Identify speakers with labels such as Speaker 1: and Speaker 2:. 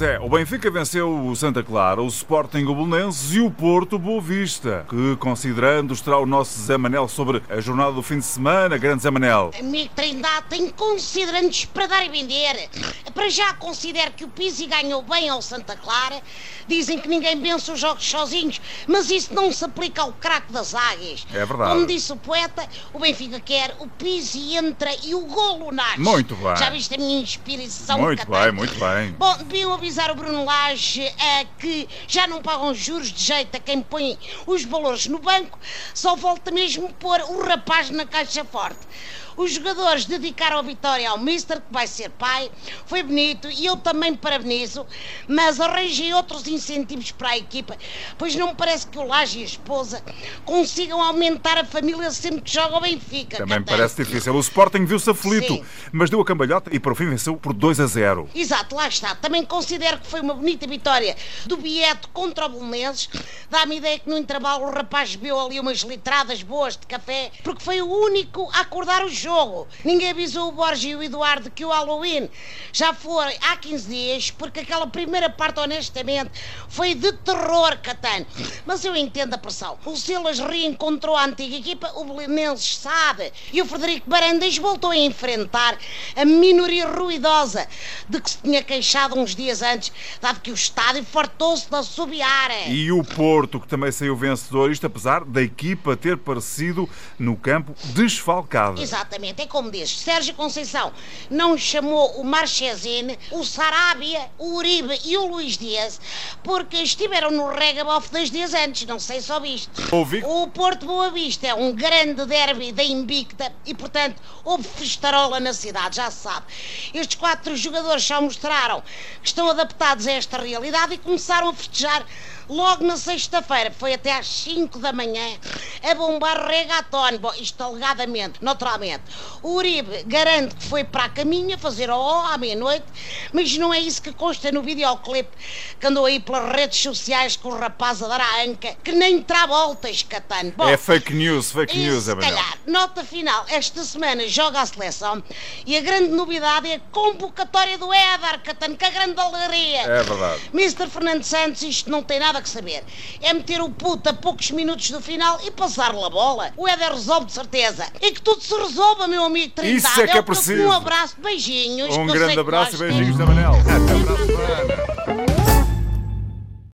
Speaker 1: Pois é, o Benfica venceu o Santa Clara, o Sporting o Belenenses e o Porto Boa Vista, que considerando estará o nosso Zé Manel sobre a jornada do fim de semana, grande Zé Manel.
Speaker 2: Amigo Trindade, tenho considerantes para dar e vender. Para já considero que o Pizzi ganhou bem ao Santa Clara. Dizem que ninguém vence os jogos sozinhos, mas isso não se aplica ao craque das águias.
Speaker 1: É verdade.
Speaker 2: Como disse o poeta, o Benfica quer, o Pizzi entra e o golo nasce.
Speaker 1: Muito bem.
Speaker 2: Já viste a minha inspiração?
Speaker 1: Muito bem, muito bem.
Speaker 2: Bom, deviam avisar o Bruno Lage eh, que já não pagam juros de jeito a quem põe os valores no banco, só volta mesmo pôr o rapaz na caixa forte. Os jogadores dedicaram a vitória ao Mister, que vai ser pai. Foi bonito e eu também parabenizo, mas arranjei outros incentivos para a equipa, pois não me parece que o Laje e a esposa consigam aumentar a família sempre que joga o Benfica.
Speaker 1: Também me
Speaker 2: Catano.
Speaker 1: parece difícil. O Sporting viu-se aflito,
Speaker 2: Sim.
Speaker 1: mas deu a cambalhota e por fim venceu por 2 a 0.
Speaker 2: Exato, lá está. Também considero que foi uma bonita vitória do Bieto contra o Belenenses. Dá-me ideia que no intervalo o rapaz bebeu ali umas litradas boas de café, porque foi o único a acordar o jogo. Ninguém avisou o Borges e o Eduardo que o Halloween já foi há 15 dias, porque aquela primeira parte, honestamente, foi de terror, Catano. Mas eu entendo a pressão. O Silas reencontrou a antiga equipa, o Belenenses sabe, e o Frederico Barandas voltou a enfrentar a minoria ruidosa de que se tinha queixado uns dias antes, dado que o estádio fartou-se de assobiar.
Speaker 1: E o Porto, que também saiu vencedor, isto apesar da equipa ter parecido no campo desfalcada.
Speaker 2: Exatamente, é como diz Sérgio Conceição não chamou o Marchesine, o Sarabia, o Uribe e o Luís Dias porque estiveram no regabof dois dias antes, não sei se ouviste.
Speaker 1: Ouvi.
Speaker 2: O Porto Boa Vista é um grande derby da Invicta e, portanto, houve festarola na cidade, já se sabe. Estes quatro jogadores já mostraram que estão adaptados a esta realidade e começaram a festejar logo na sexta-feira. Foi até às 5 da manhã a bombar regatón. Bom, isto alegadamente, naturalmente. O Uribe garante que foi para a caminha fazer ó à meia-noite, mas não é isso que consta no videoclipe que andou aí pelas redes sociais com o rapaz a dar à anca, que nem terá voltas, Catano. Bom,
Speaker 1: É fake news, fake
Speaker 2: e,
Speaker 1: news, é
Speaker 2: calhar, nota final, esta semana joga a seleção e a grande novidade é a convocatória do Éder, Catano, que a grande alegria.
Speaker 1: É verdade.
Speaker 2: Mr. Fernando Santos, isto não tem nada que saber. É meter o puto a poucos minutos do final e passar-lhe a bola. O Éder resolve de certeza. E que tudo se resolva, meu amigo Trindade.
Speaker 1: Isso é que é preciso.
Speaker 2: Um abraço, beijinhos.
Speaker 1: Um grande abraço e beijinhos da Manel. Até para a semana.